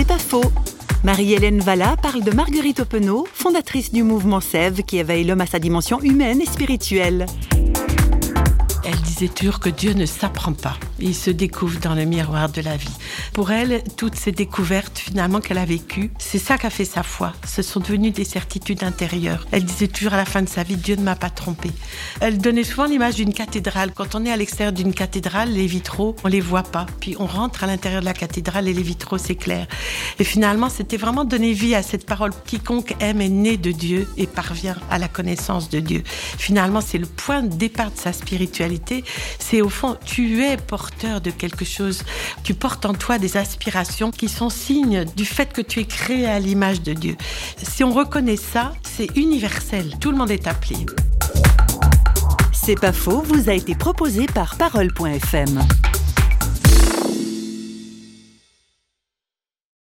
C'est pas faux. Marie-Hélène Valla parle de Marguerite Openau, fondatrice du mouvement Sève qui éveille l'homme à sa dimension humaine et spirituelle. Elle disait toujours que Dieu ne s'apprend pas. Il se découvre dans le miroir de la vie. Pour elle, toutes ces découvertes finalement qu'elle a vécues, c'est ça qu'a fait sa foi. Ce sont devenues des certitudes intérieures. Elle disait toujours à la fin de sa vie, Dieu ne m'a pas trompé. Elle donnait souvent l'image d'une cathédrale. Quand on est à l'extérieur d'une cathédrale, les vitraux, on les voit pas. Puis on rentre à l'intérieur de la cathédrale et les vitraux s'éclairent. Et finalement, c'était vraiment donner vie à cette parole. Quiconque aime est né de Dieu et parvient à la connaissance de Dieu. Finalement, c'est le point de départ de sa spiritualité c'est au fond, tu es de quelque chose. Tu portes en toi des aspirations qui sont signes du fait que tu es créé à l'image de Dieu. Si on reconnaît ça, c'est universel. Tout le monde est appelé. C'est pas faux, vous a été proposé par parole.fm.